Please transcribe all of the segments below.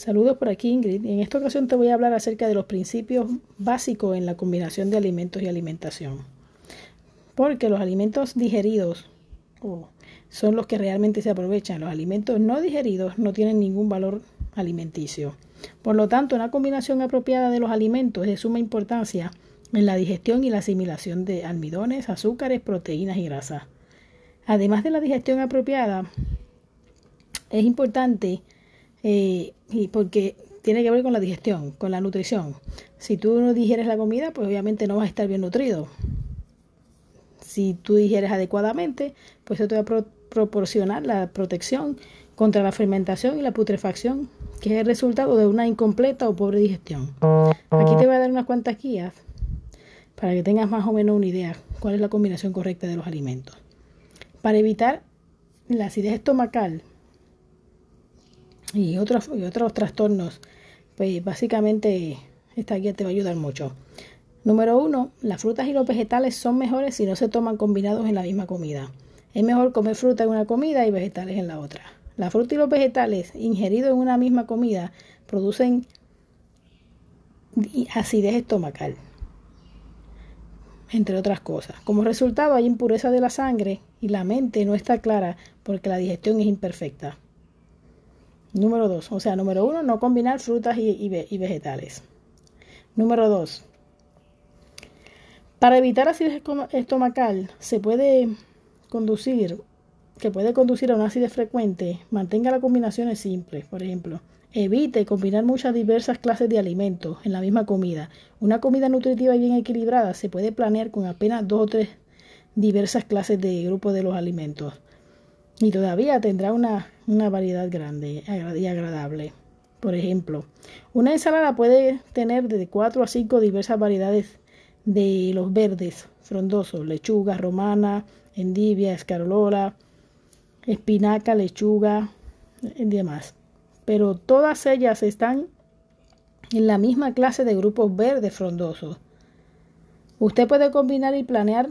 Saludos por aquí Ingrid. En esta ocasión te voy a hablar acerca de los principios básicos en la combinación de alimentos y alimentación. Porque los alimentos digeridos son los que realmente se aprovechan. Los alimentos no digeridos no tienen ningún valor alimenticio. Por lo tanto, una combinación apropiada de los alimentos es de suma importancia en la digestión y la asimilación de almidones, azúcares, proteínas y grasas. Además de la digestión apropiada, es importante eh, y porque tiene que ver con la digestión, con la nutrición. Si tú no digieres la comida, pues obviamente no vas a estar bien nutrido. Si tú digieres adecuadamente, pues eso te va a proporcionar la protección contra la fermentación y la putrefacción, que es el resultado de una incompleta o pobre digestión. Aquí te voy a dar unas cuantas guías para que tengas más o menos una idea cuál es la combinación correcta de los alimentos. Para evitar la acidez estomacal, y otros, y otros trastornos, pues básicamente esta guía te va a ayudar mucho. Número uno, las frutas y los vegetales son mejores si no se toman combinados en la misma comida. Es mejor comer fruta en una comida y vegetales en la otra. La fruta y los vegetales ingeridos en una misma comida producen acidez estomacal, entre otras cosas. Como resultado hay impureza de la sangre y la mente no está clara porque la digestión es imperfecta. Número 2. O sea, número 1, no combinar frutas y, vegetales. Número 2. Para evitar acidez estomacal, se puede conducir, que puede conducir a una acidez frecuente, mantenga las combinaciones simples. Por ejemplo, evite combinar muchas diversas clases de alimentos en la misma comida. Una comida nutritiva y bien equilibrada se puede planear con apenas dos o tres diversas clases de grupos de los alimentos y todavía tendrá una, variedad grande y agradable. Por ejemplo, una ensalada puede tener de 4 a 5 diversas variedades de los verdes frondosos, lechuga romana, endivia, escarola, espinaca, lechuga y demás. Pero todas ellas están en la misma clase de grupos verdes frondosos. Usted puede combinar y planear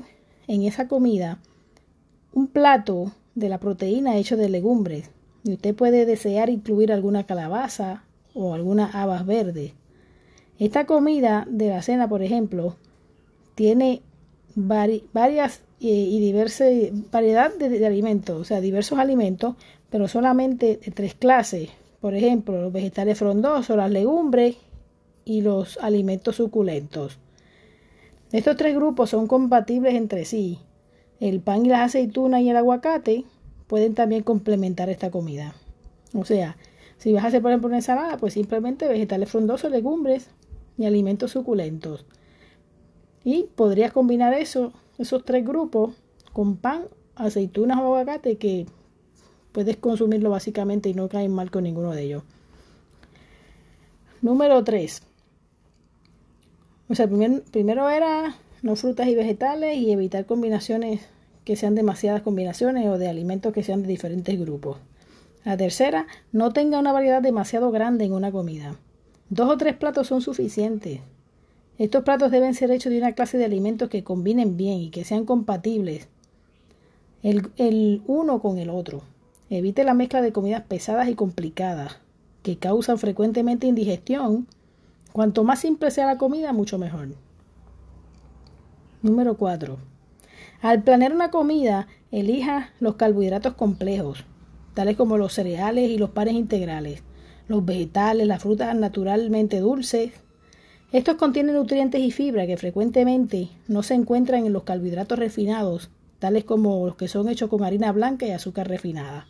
en esa comida un plato de la proteína hecho de legumbres. Y usted puede desear incluir alguna calabaza o alguna habas verdes. Esta comida de la cena, por ejemplo, tiene varias eh, y diversas variedad de, alimentos, o sea, diversos alimentos, pero solamente de tres clases. Por ejemplo, los vegetales frondosos, las legumbres y los alimentos suculentos. Estos tres grupos son compatibles entre sí el pan y las aceitunas y el aguacate pueden también complementar esta comida. O sea, si vas a hacer por ejemplo una ensalada, pues simplemente vegetales frondosos, legumbres y alimentos suculentos. Y podrías combinar eso, esos tres grupos con pan, aceitunas o aguacate que puedes consumirlo básicamente y no caen mal con ninguno de ellos. Número 3. O sea, primero era no frutas y vegetales y evitar combinaciones que sean demasiadas combinaciones o de alimentos que sean de diferentes grupos. La tercera, no tenga una variedad demasiado grande en una comida. Dos o tres platos son suficientes. Estos platos deben ser hechos de una clase de alimentos que combinen bien y que sean compatibles el, el uno con el otro. Evite la mezcla de comidas pesadas y complicadas que causan frecuentemente indigestión. Cuanto más simple sea la comida, mucho mejor. Número 4. Al planear una comida, elija los carbohidratos complejos, tales como los cereales y los panes integrales, los vegetales, las frutas naturalmente dulces. Estos contienen nutrientes y fibra que frecuentemente no se encuentran en los carbohidratos refinados, tales como los que son hechos con harina blanca y azúcar refinada.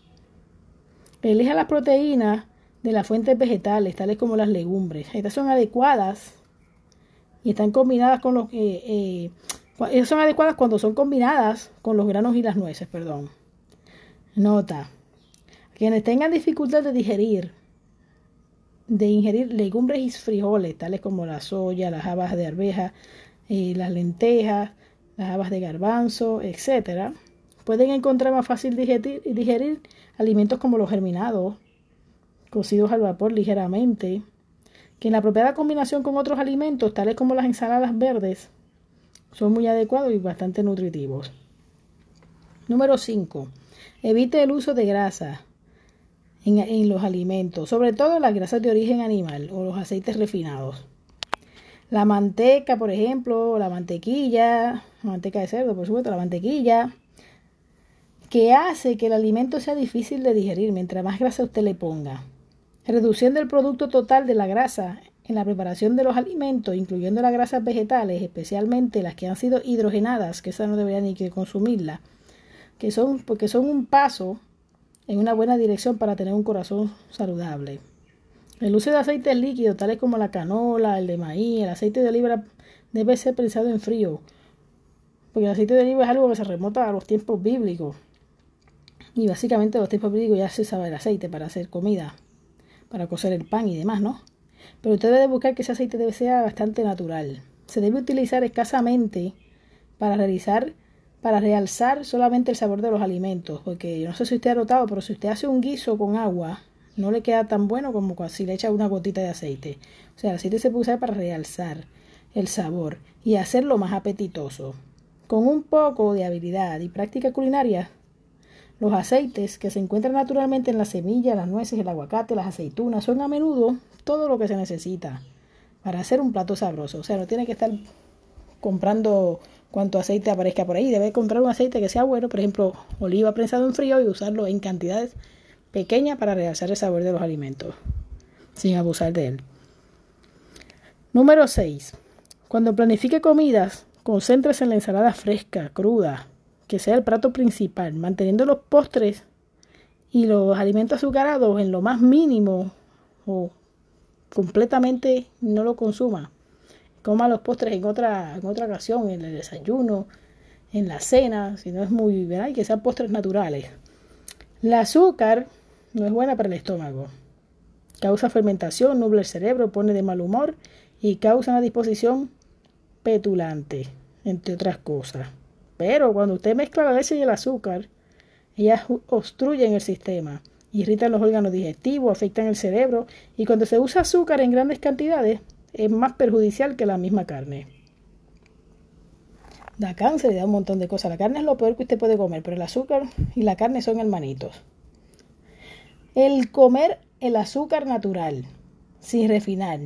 Elija las proteínas de las fuentes vegetales, tales como las legumbres. Estas son adecuadas y están combinadas con los, eh, eh, son adecuadas cuando son combinadas con los granos y las nueces, perdón. Nota. Quienes tengan dificultad de digerir, de ingerir legumbres y frijoles, tales como la soya, las habas de arveja, eh, las lentejas, las habas de garbanzo, etc., pueden encontrar más fácil digerir, digerir alimentos como los germinados, cocidos al vapor ligeramente, que en la apropiada combinación con otros alimentos, tales como las ensaladas verdes, son muy adecuados y bastante nutritivos. Número 5. Evite el uso de grasa. en, los alimentos, sobre todo las grasas de origen animal o los aceites refinados. La manteca, por ejemplo, la mantequilla, la manteca de cerdo, por supuesto, la mantequilla, que hace que el alimento sea difícil de digerir mientras más grasa usted le ponga. Reduciendo el producto total de la grasa en la preparación de los alimentos, incluyendo las grasas vegetales, especialmente las que han sido hidrogenadas, que esa no debería ni que consumirla, que son, porque son un paso en una buena dirección para tener un corazón saludable. El uso de aceites líquidos, tales como la canola, el de maíz, el aceite de oliva, debe ser pensado en frío, porque el aceite de oliva es algo que se remota a los tiempos bíblicos. Y básicamente los tiempos bíblicos ya se sabe el aceite para hacer comida, para cocer el pan y demás, ¿no? Pero usted debe buscar que ese aceite debe ser bastante natural. Se debe utilizar escasamente para realizar para realzar solamente el sabor de los alimentos, porque no sé si usted ha notado, pero si usted hace un guiso con agua, no le queda tan bueno como si le echa una gotita de aceite. O sea, el aceite se puede usar para realzar el sabor y hacerlo más apetitoso. Con un poco de habilidad y práctica culinaria, los aceites que se encuentran naturalmente en las semillas, las nueces, el aguacate, las aceitunas, son a menudo todo lo que se necesita para hacer un plato sabroso. O sea, no tiene que estar comprando cuánto aceite aparezca por ahí. Debe comprar un aceite que sea bueno, por ejemplo, oliva prensado en frío y usarlo en cantidades pequeñas para realzar el sabor de los alimentos, sin abusar de él. Número 6. Cuando planifique comidas, concéntrese en la ensalada fresca, cruda, que sea el plato principal, manteniendo los postres y los alimentos azucarados en lo más mínimo o completamente no lo consuma coma los postres en otra, en otra ocasión, en el desayuno, en la cena, si no es muy, ¿verdad? Y que sean postres naturales. El azúcar no es buena para el estómago. Causa fermentación, nubla el cerebro, pone de mal humor y causa una disposición petulante, entre otras cosas. Pero cuando usted mezcla la leche y el azúcar, ellas obstruyen el sistema, irritan los órganos digestivos, afectan el cerebro y cuando se usa azúcar en grandes cantidades, es más perjudicial que la misma carne. Da cáncer y da un montón de cosas. La carne es lo peor que usted puede comer, pero el azúcar y la carne son hermanitos. El comer el azúcar natural, sin refinar,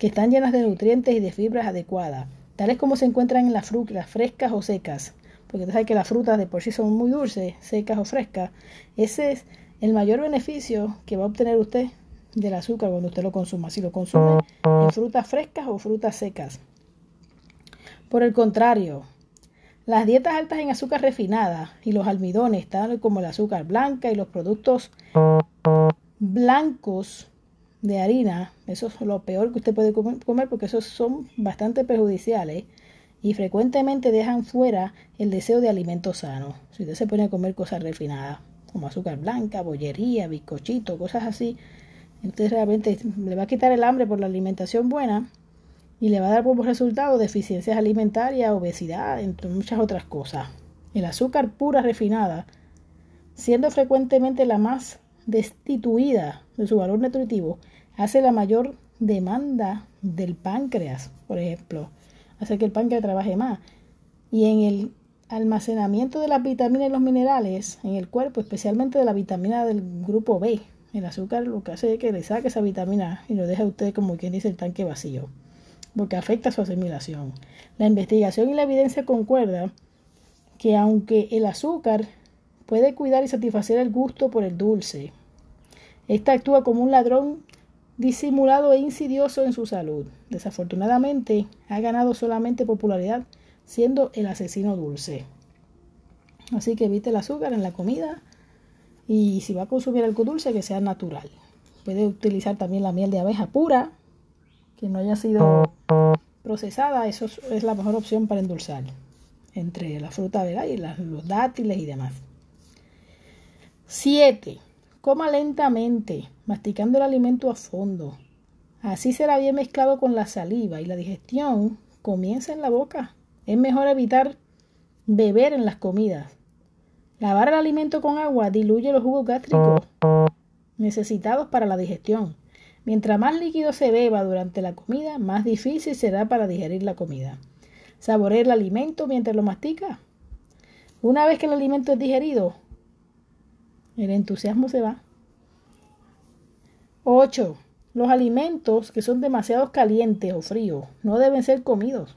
que están llenas de nutrientes y de fibras adecuadas, tales como se encuentran en las frutas frescas o secas, porque usted sabe que las frutas de por sí son muy dulces, secas o frescas. Ese es el mayor beneficio que va a obtener usted del azúcar cuando usted lo consuma, si lo consume en frutas frescas o frutas secas. Por el contrario, las dietas altas en azúcar refinada y los almidones, tal como el azúcar blanca y los productos blancos de harina, eso es lo peor que usted puede comer porque esos son bastante perjudiciales y frecuentemente dejan fuera el deseo de alimentos sanos. Si usted se pone a comer cosas refinadas, como azúcar blanca, bollería, bizcochito, cosas así, entonces realmente le va a quitar el hambre por la alimentación buena y le va a dar como resultado deficiencias alimentarias, obesidad, entre muchas otras cosas. El azúcar pura refinada, siendo frecuentemente la más destituida de su valor nutritivo, hace la mayor demanda del páncreas, por ejemplo. Hace que el páncreas trabaje más. Y en el almacenamiento de las vitaminas y los minerales en el cuerpo, especialmente de la vitamina del grupo B, el azúcar lo que hace es que le saque esa vitamina y lo deja a usted como quien dice el tanque vacío, porque afecta su asimilación. La investigación y la evidencia concuerdan que aunque el azúcar puede cuidar y satisfacer el gusto por el dulce, esta actúa como un ladrón disimulado e insidioso en su salud. Desafortunadamente, ha ganado solamente popularidad siendo el asesino dulce. Así que evite el azúcar en la comida y si va a consumir algo dulce, que sea natural. Puede utilizar también la miel de abeja pura, que no haya sido procesada. Eso es la mejor opción para endulzar. Entre la fruta ¿verdad? y los dátiles y demás. 7. Coma lentamente, masticando el alimento a fondo. Así será bien mezclado con la saliva y la digestión comienza en la boca. Es mejor evitar beber en las comidas Lavar el alimento con agua diluye los jugos gástricos necesitados para la digestión. Mientras más líquido se beba durante la comida, más difícil será para digerir la comida. Saborear el alimento mientras lo mastica. Una vez que el alimento es digerido, el entusiasmo se va. 8. Los alimentos que son demasiado calientes o fríos no deben ser comidos.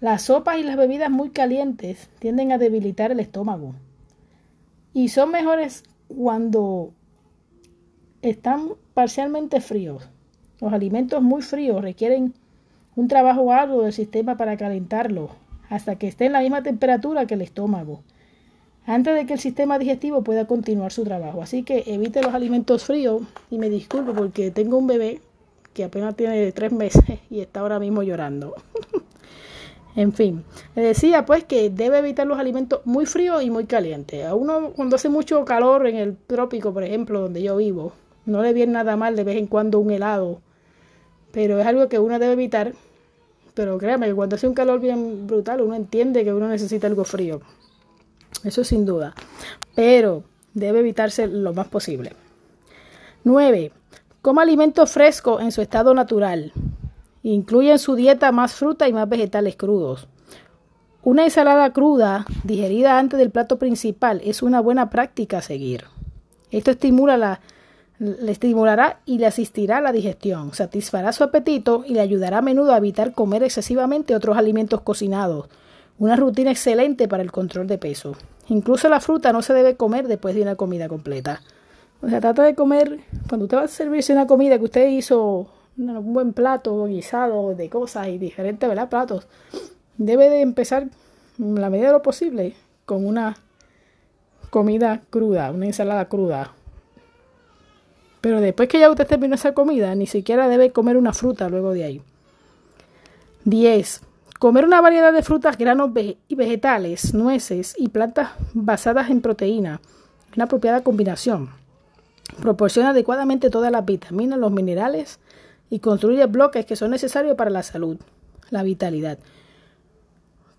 Las sopas y las bebidas muy calientes tienden a debilitar el estómago y son mejores cuando están parcialmente fríos. Los alimentos muy fríos requieren un trabajo arduo del sistema para calentarlos hasta que esté en la misma temperatura que el estómago, antes de que el sistema digestivo pueda continuar su trabajo. Así que evite los alimentos fríos y me disculpo porque tengo un bebé que apenas tiene tres meses y está ahora mismo llorando. en fin, le decía pues que debe evitar los alimentos muy fríos y muy calientes. A uno cuando hace mucho calor en el trópico, por ejemplo, donde yo vivo, no le viene nada mal de vez en cuando un helado, pero es algo que uno debe evitar. Pero créame que cuando hace un calor bien brutal, uno entiende que uno necesita algo frío. Eso sin duda. Pero debe evitarse lo más posible. 9. Coma alimentos frescos en su estado natural. Incluye en su dieta más fruta y más vegetales crudos. Una ensalada cruda, digerida antes del plato principal, es una buena práctica a seguir. Esto estimula la le estimulará y le asistirá a la digestión, satisfará su apetito y le ayudará a menudo a evitar comer excesivamente otros alimentos cocinados. Una rutina excelente para el control de peso. Incluso la fruta no se debe comer después de una comida completa. O sea, trata de comer, cuando usted va a servirse una comida que usted hizo un buen plato guisado de cosas y diferentes ¿verdad? platos, debe de empezar, la medida de lo posible, con una comida cruda, una ensalada cruda, pero después que ya usted terminó esa comida, ni siquiera debe comer una fruta luego de ahí. 10. Comer una variedad de frutas, granos y vegetales, nueces y plantas basadas en proteína. Una apropiada combinación. Proporciona adecuadamente todas las vitaminas, los minerales y construye bloques que son necesarios para la salud, la vitalidad.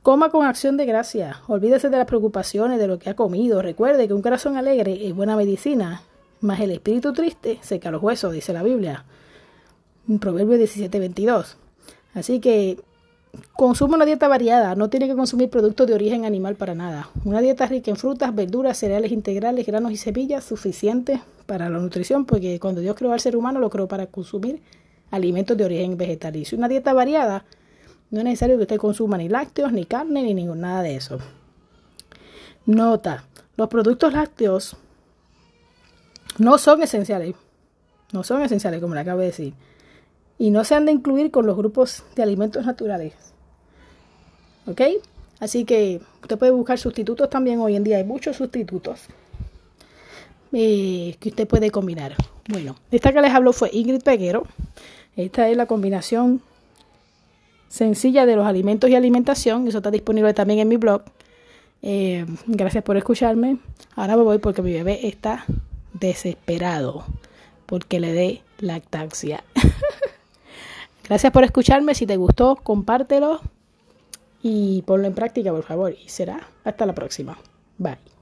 Coma con acción de gracia. Olvídese de las preocupaciones de lo que ha comido. Recuerde que un corazón alegre es buena medicina más el espíritu triste seca los huesos, dice la Biblia. Proverbio 17:22. Así que consuma una dieta variada, no tiene que consumir productos de origen animal para nada. Una dieta rica en frutas, verduras, cereales integrales, granos y semillas, suficiente para la nutrición, porque cuando Dios creó al ser humano lo creó para consumir alimentos de origen vegetal. Y si una dieta variada, no es necesario que usted consuma ni lácteos, ni carne, ni ningún, nada de eso. Nota, los productos lácteos no son esenciales. No son esenciales, como le acabo de decir. Y no se han de incluir con los grupos de alimentos naturales. ¿Ok? Así que usted puede buscar sustitutos también. Hoy en día hay muchos sustitutos eh, que usted puede combinar. Bueno, esta que les hablo fue Ingrid Peguero. Esta es la combinación sencilla de los alimentos y alimentación. Eso está disponible también en mi blog. Eh, gracias por escucharme. Ahora me voy porque mi bebé está desesperado porque le dé lactancia. Gracias por escucharme. Si te gustó, compártelo y ponlo en práctica, por favor. Y será hasta la próxima. Bye.